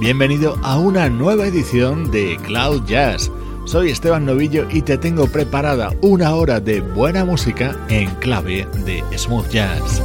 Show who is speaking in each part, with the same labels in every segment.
Speaker 1: Bienvenido a una nueva edición de Cloud Jazz. Soy Esteban Novillo y te tengo preparada una hora de buena música en clave de smooth jazz.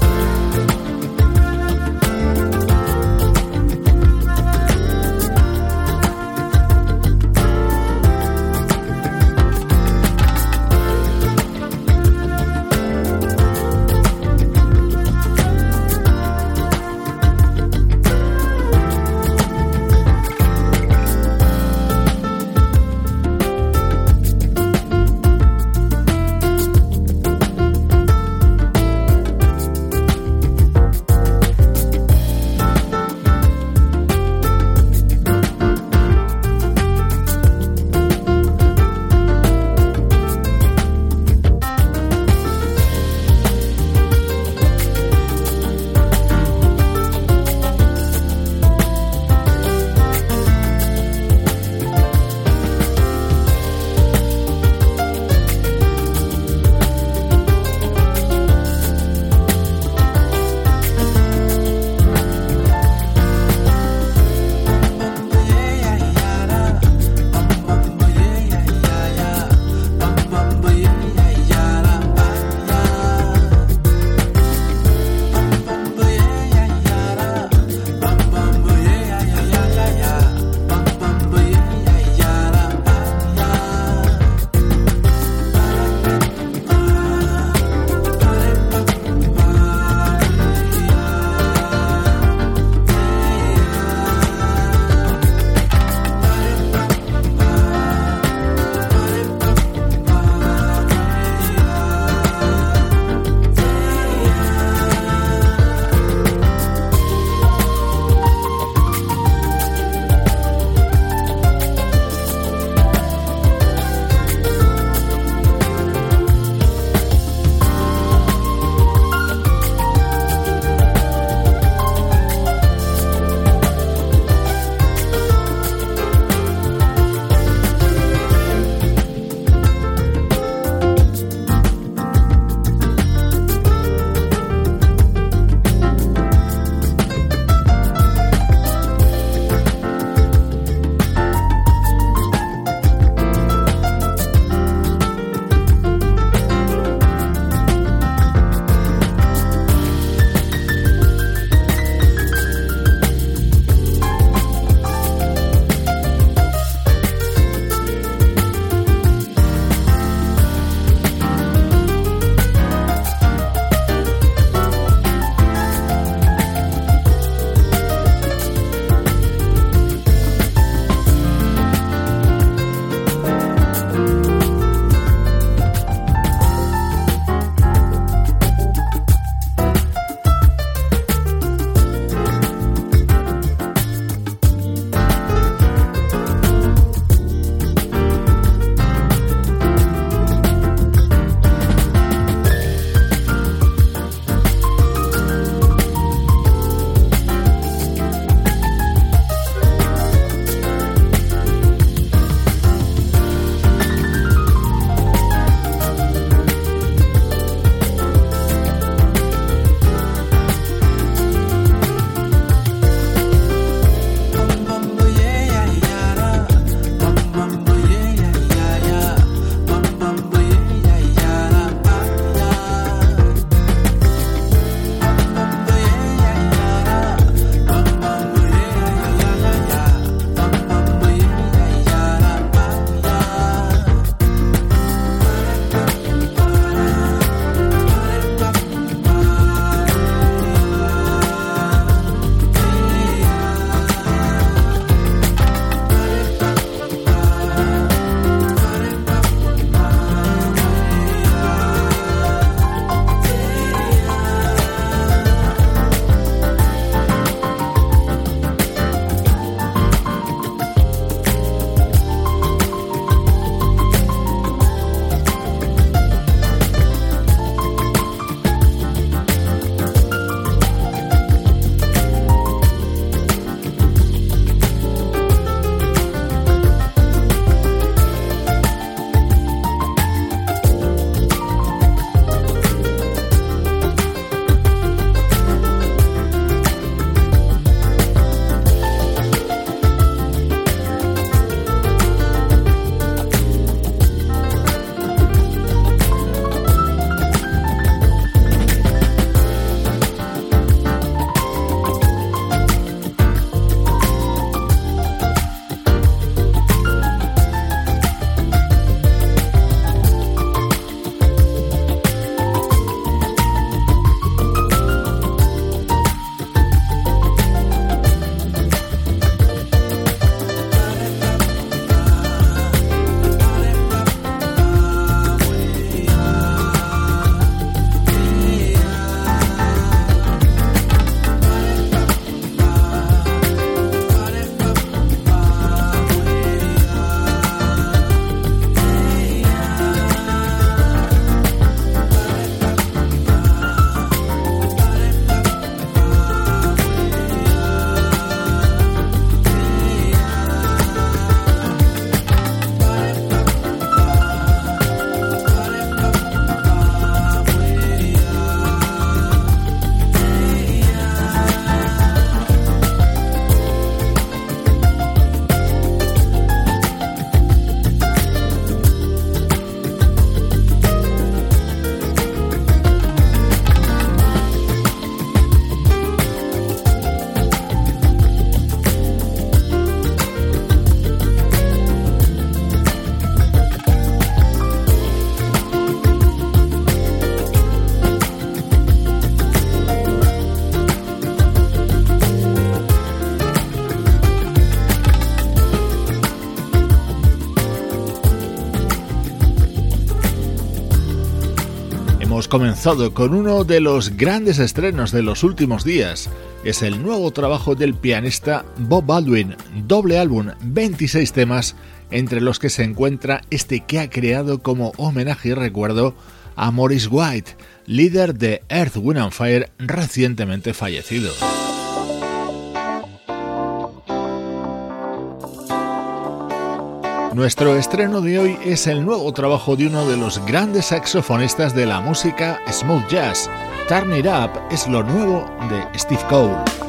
Speaker 1: Con uno de los grandes estrenos de los últimos días. Es el nuevo trabajo del pianista Bob Baldwin, doble álbum, 26 temas, entre los que se encuentra este que ha creado como homenaje y recuerdo a Morris White, líder de Earth, Wind and Fire recientemente fallecido. Nuestro estreno de hoy es el nuevo trabajo de uno de los grandes saxofonistas de la música smooth jazz. Turn It Up es lo nuevo de Steve Cole.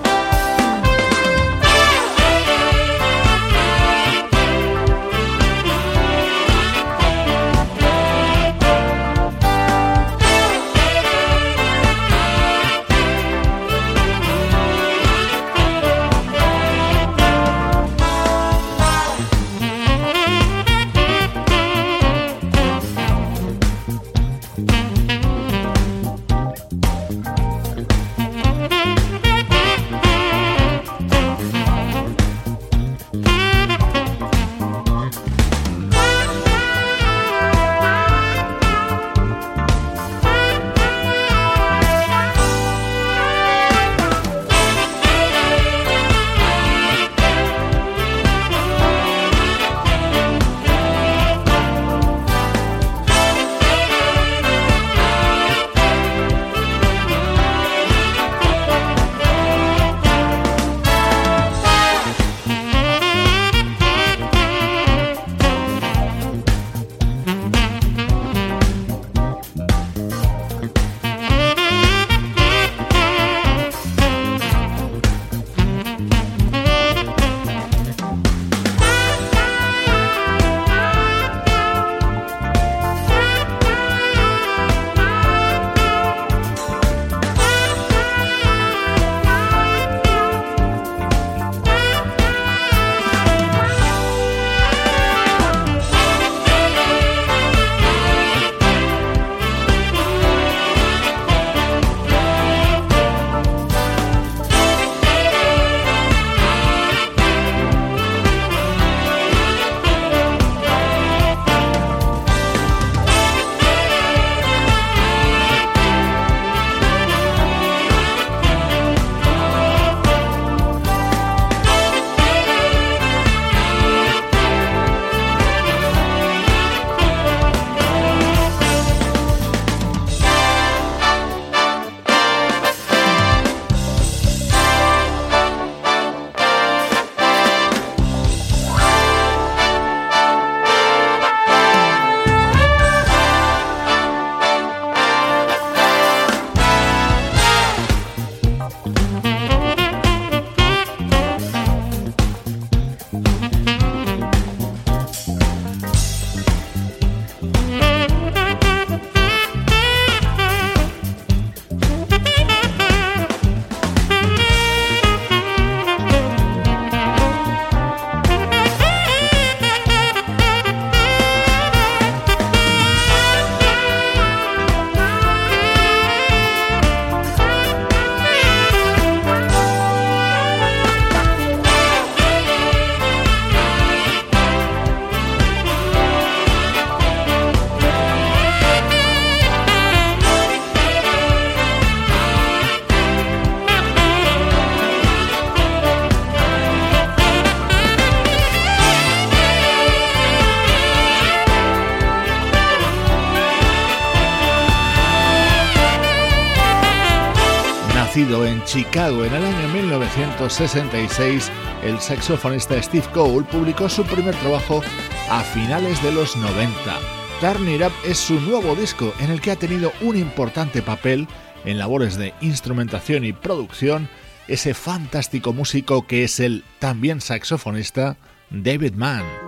Speaker 1: Chicago en el año 1966, el saxofonista Steve Cole publicó su primer trabajo a finales de los 90. Turn It Up es su nuevo disco en el que ha tenido un importante papel en labores de instrumentación y producción ese fantástico músico que es el también saxofonista David Mann.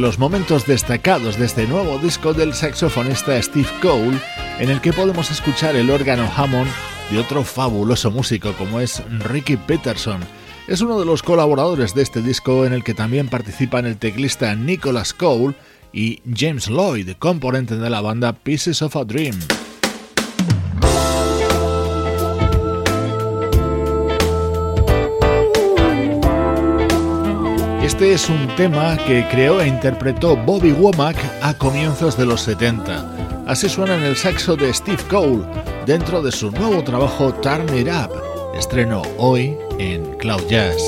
Speaker 1: Los momentos destacados de este nuevo disco del saxofonista Steve Cole, en el que podemos escuchar el órgano Hammond de otro fabuloso músico como es Ricky Peterson. Es uno de los colaboradores de este disco en el que también participan el teclista Nicholas Cole y James Lloyd, componente de la banda Pieces of a Dream. Este es un tema que creó e interpretó Bobby Womack a comienzos de los 70. Así suena en el saxo de Steve Cole dentro de su nuevo trabajo Turn It Up, estreno hoy en Cloud Jazz.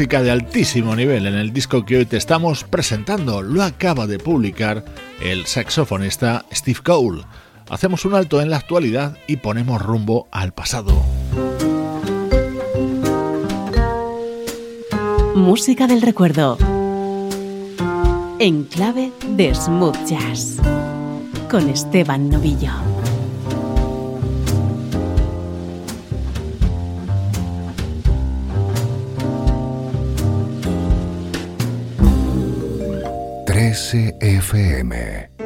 Speaker 1: Música de altísimo nivel en el disco que hoy te estamos presentando. Lo acaba de publicar el saxofonista Steve Cole. Hacemos un alto en la actualidad y ponemos rumbo al pasado.
Speaker 2: Música del recuerdo. En clave de smooth jazz. Con Esteban Novillo.
Speaker 3: 13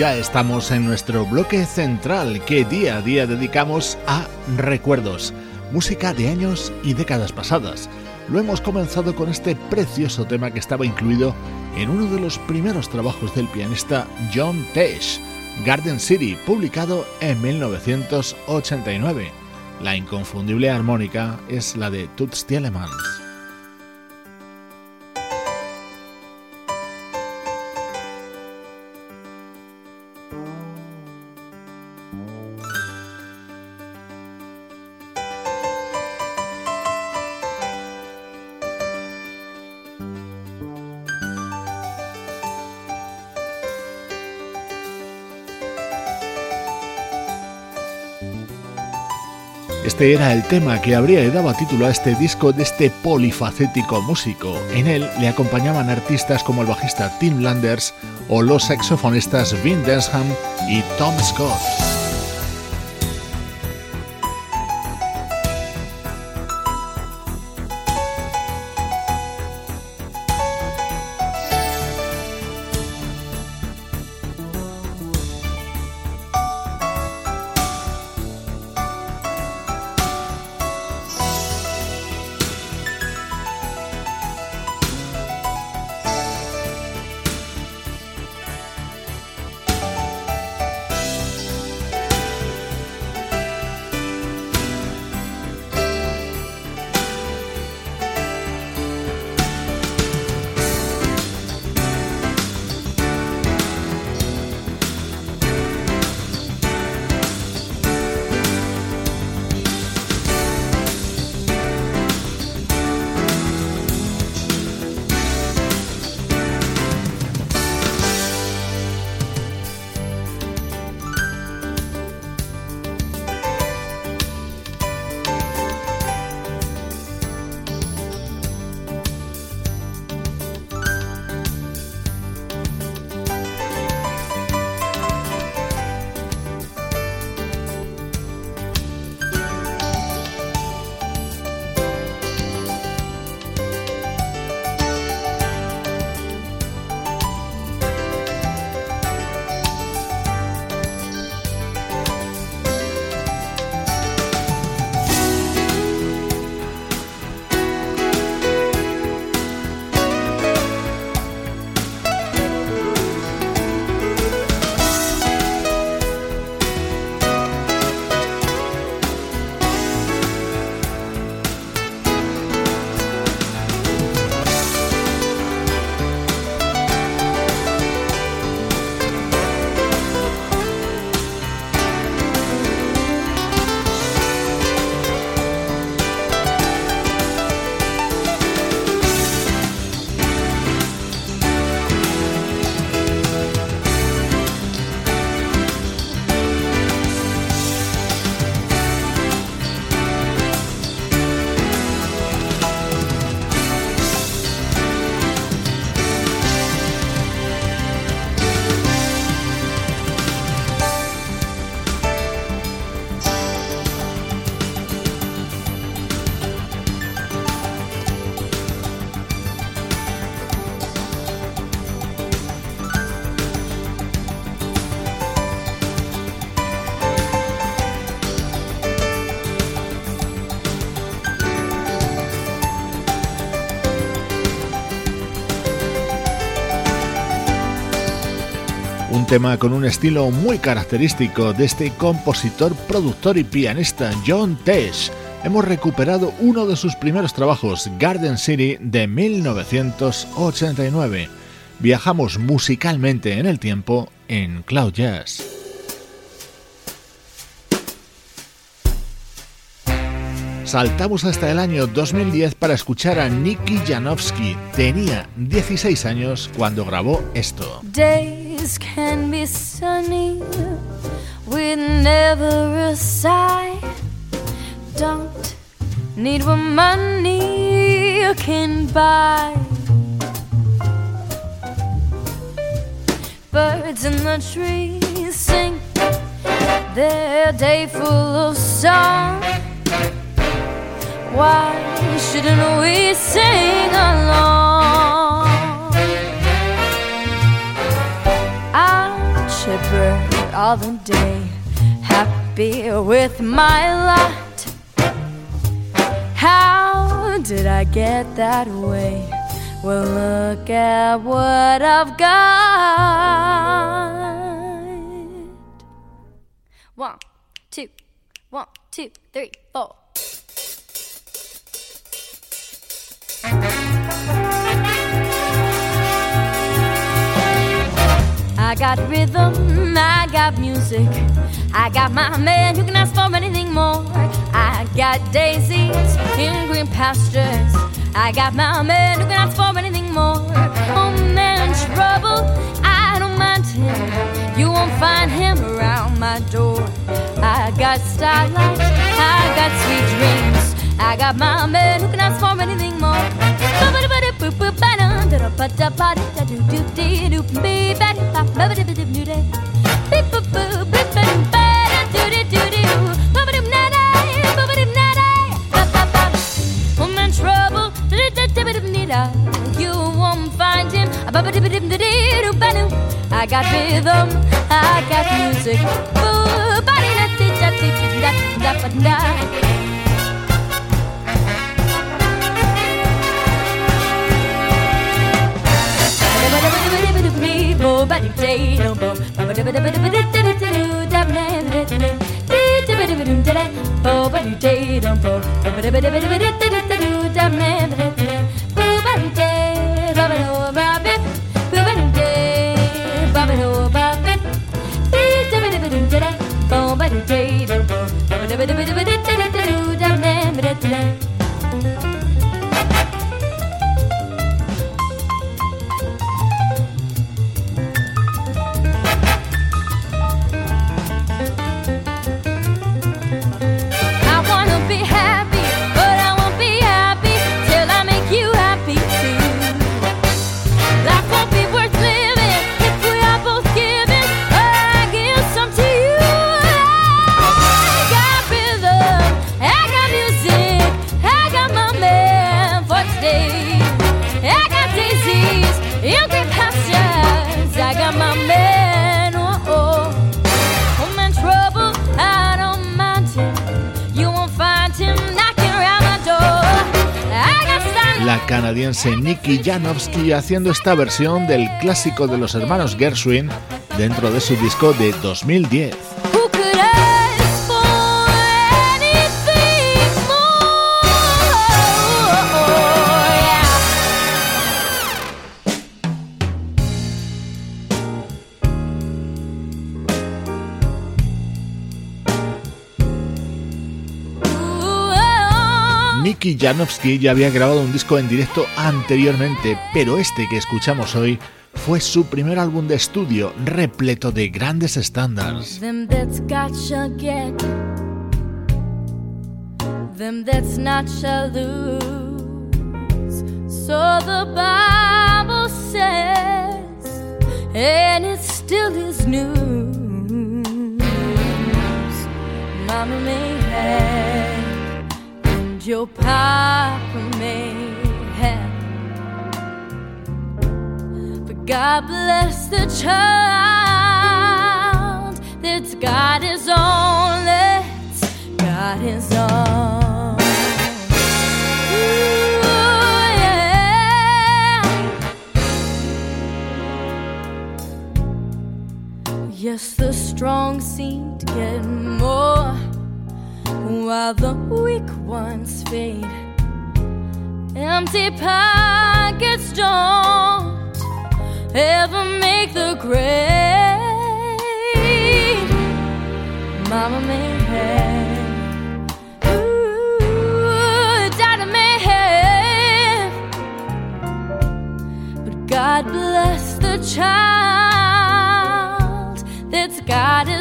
Speaker 1: ya estamos en nuestro bloque central que día a día dedicamos a recuerdos, música de años y décadas pasadas. Lo hemos comenzado con este precioso tema que estaba incluido en uno de los primeros trabajos del pianista John Tesh, Garden City, publicado en 1989. La inconfundible armónica es la de Toots Thielemans. Este era el tema que habría dado título a este disco de este polifacético músico. En él le acompañaban artistas como el bajista Tim Landers o los saxofonistas Vin Densham y Tom Scott. Tema con un estilo muy característico de este compositor, productor y pianista John Tesh. Hemos recuperado uno de sus primeros trabajos, Garden City, de 1989. Viajamos musicalmente en el tiempo en Cloud Jazz. Saltamos hasta el año 2010 para escuchar a Nicky Janowski. Tenía 16 años cuando grabó esto.
Speaker 4: Days can be sunny with never a sigh. Don't need what money can buy. Birds in the trees sing their day full of song. Why shouldn't we sing along? All the day, happy with my lot. How did I get that way? Well, look at what I've got. One, two, one, two, three, four. I got rhythm, I got music. I got my man who can ask for anything more. I got daisies in green pastures. I got my man who can ask for anything more. Oh man, trouble, I don't mind him. You won't find him around my door. I got starlight, I got sweet dreams. I got my man who can ask for anything more boop da da da dee be ba ba ba ba beep boop boop beep ba ba ba ba na da ba ba na da ba ba ba I'm in trouble da da da ba da you won't find him ba ba ba I got rhythm I got music boop ba da da da da da da I
Speaker 1: canadiense Nikki Janowski haciendo esta versión del clásico de los hermanos Gershwin dentro de su disco de 2010. Janowski ya había grabado un disco en directo anteriormente, pero este que escuchamos hoy fue su primer álbum de estudio repleto de grandes estándares.
Speaker 4: Mama may have, and your papa may have. But God bless the child that's got his own, that's got his own. Yes, the strong seem to get more while the weak ones fade. Empty pockets don't ever make the grade. Mama may have, ooh, Daddy may have, but God bless the child that's got his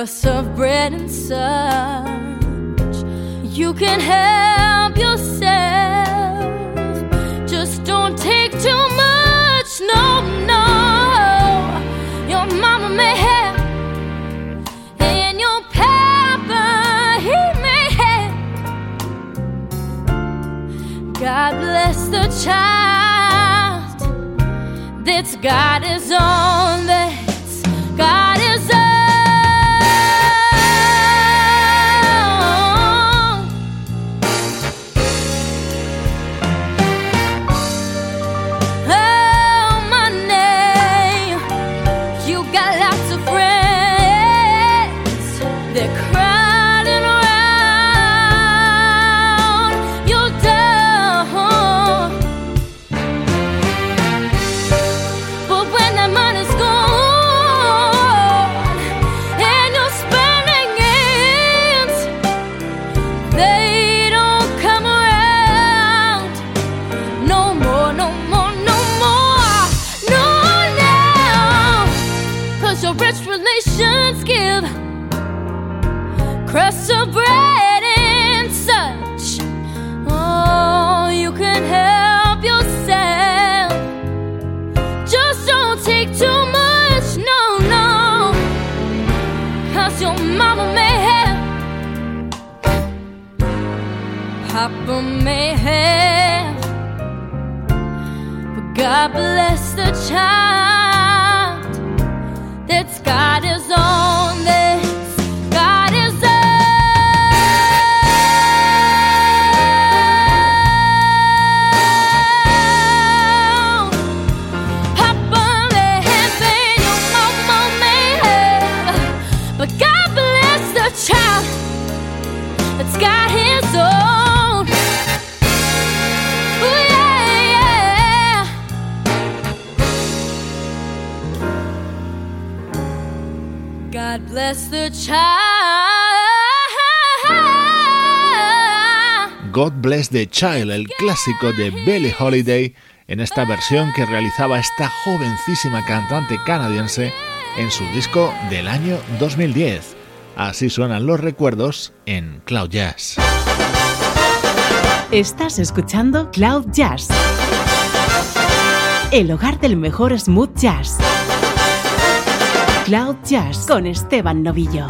Speaker 4: crust of bread and such. You can help yourself. Just don't take too much. No, no. Your mama may have, and your papa, he may have. God bless the child that's got his own, The Child,
Speaker 1: el clásico de Billie Holiday, en esta versión que realizaba esta jovencísima cantante canadiense en su disco del año 2010. Así suenan los recuerdos en Cloud Jazz.
Speaker 2: Estás escuchando Cloud Jazz, el hogar del mejor smooth jazz. Cloud Jazz con Esteban Novillo.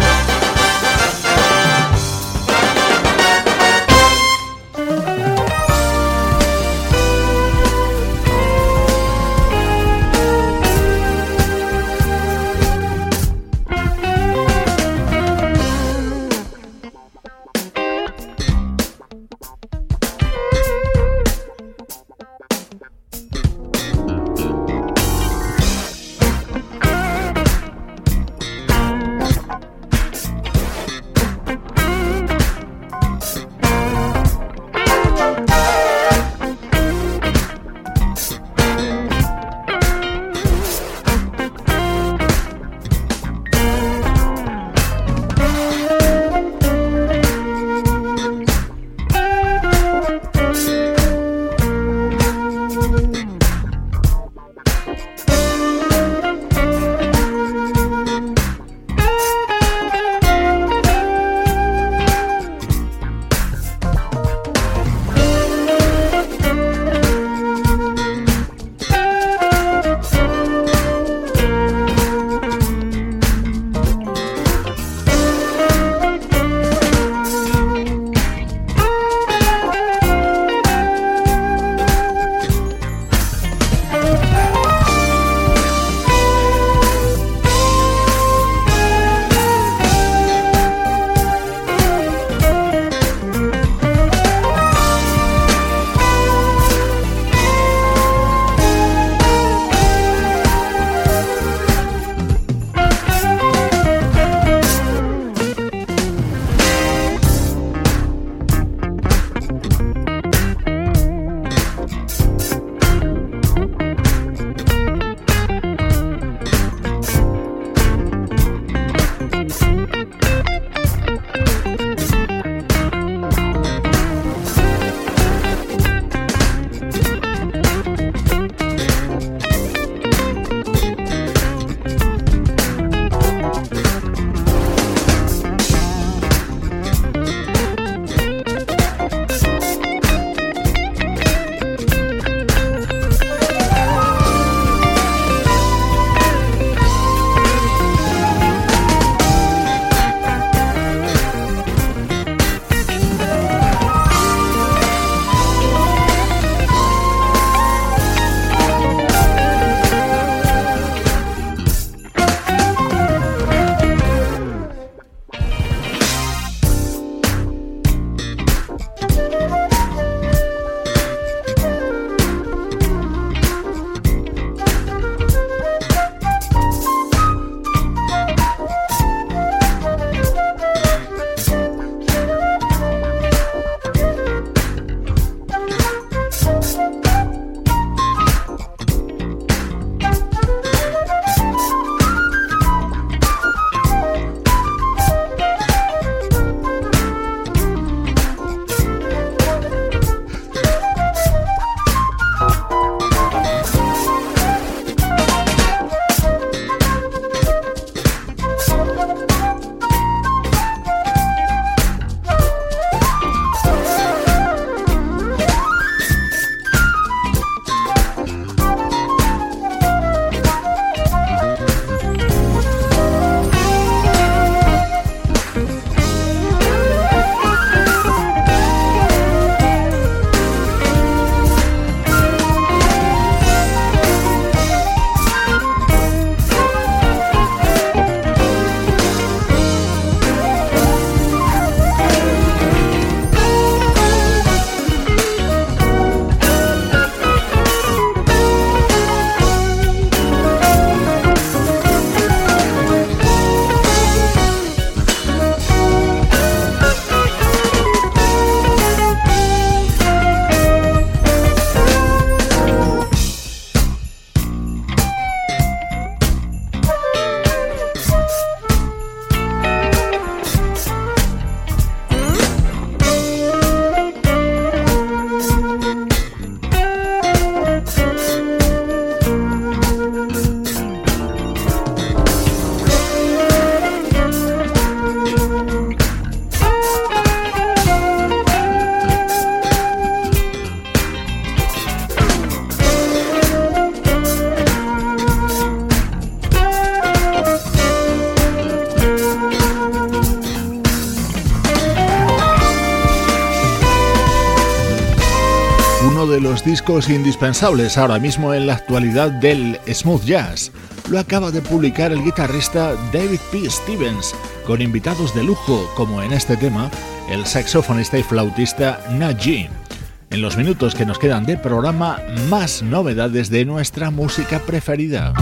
Speaker 1: Discos indispensables ahora mismo en la actualidad del smooth jazz. Lo acaba de publicar el guitarrista David P. Stevens, con invitados de lujo como en este tema el saxofonista y flautista Najee. En los minutos que nos quedan de programa, más novedades de nuestra música preferida.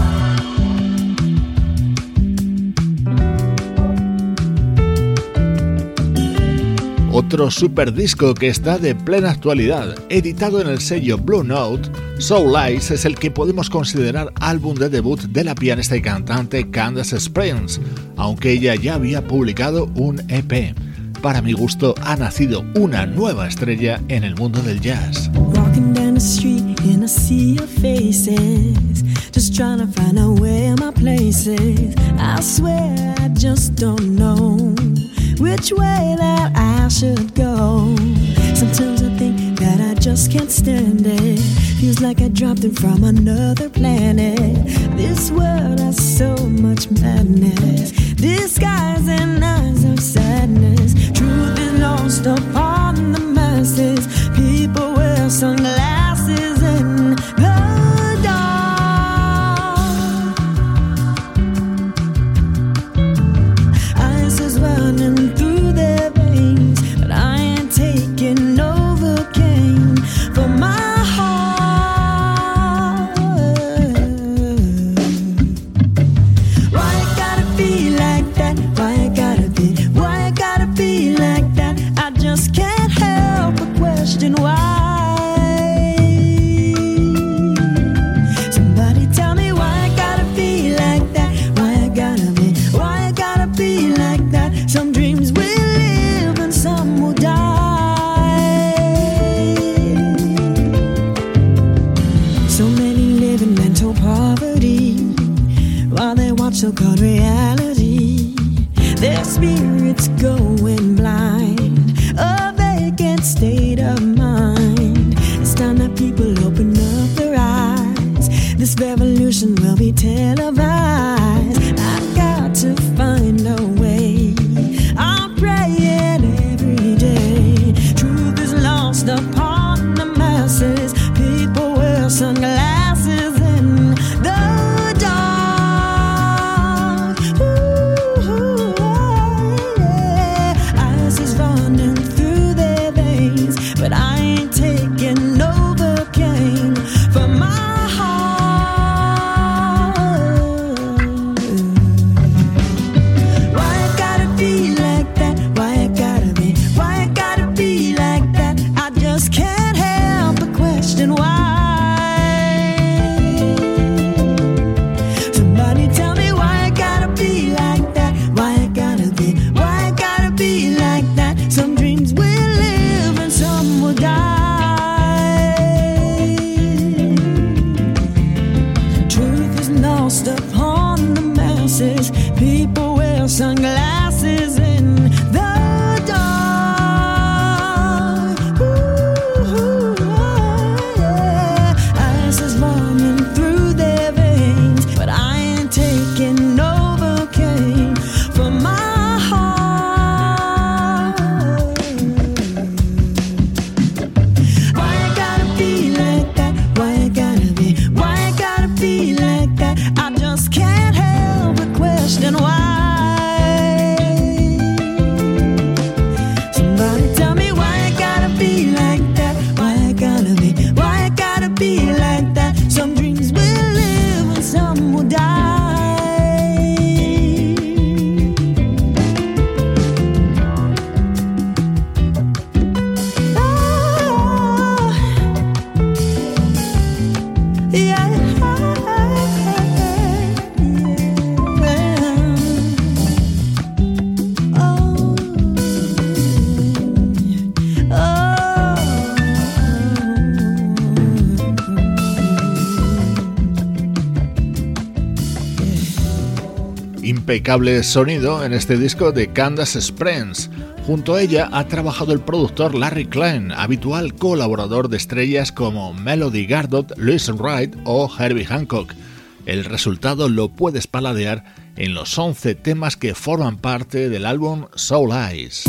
Speaker 1: Otro super disco que está de plena actualidad, editado en el sello Blue Note, Soul Eyes es el que podemos considerar álbum de debut de la pianista y cantante Candace Springs, aunque ella ya había publicado un EP. Para mi gusto ha nacido una nueva estrella en el mundo del jazz.
Speaker 5: Just trying to find out where my place is. I swear I just don't know. Which way that I should go. Sometimes I think that I just can't stand it. Feels like I dropped in from another planet. This world has so much madness, disguise and eyes of sadness. Truth is lost upon the masses. People wear sunglasses
Speaker 1: impecable sonido en este disco de Candace Springs. Junto a ella ha trabajado el productor Larry Klein, habitual colaborador de estrellas como Melody Gardot, Louis Wright o Herbie Hancock. El resultado lo puedes paladear en los 11 temas que forman parte del álbum Soul Eyes.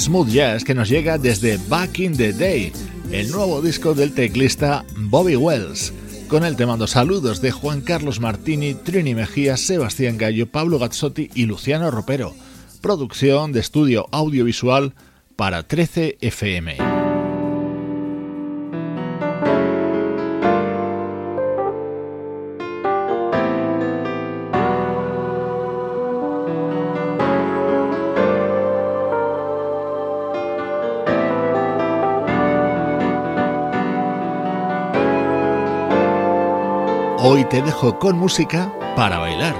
Speaker 4: Smooth jazz que nos llega desde Back in the Day, el nuevo disco del teclista Bobby Wells. Con él te mando saludos de Juan Carlos Martini, Trini Mejía, Sebastián Gallo, Pablo Gazzotti y Luciano Ropero. Producción de estudio audiovisual para 13 FM. Hoy te dejo con música para bailar.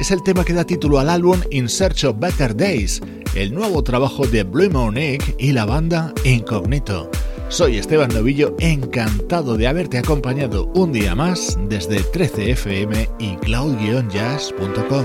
Speaker 4: Es el tema que da título al álbum In Search of Better Days, el nuevo trabajo de Blue Egg y la banda Incognito. Soy Esteban Novillo, encantado de haberte acompañado un día más desde 13fm y cloud-jazz.com.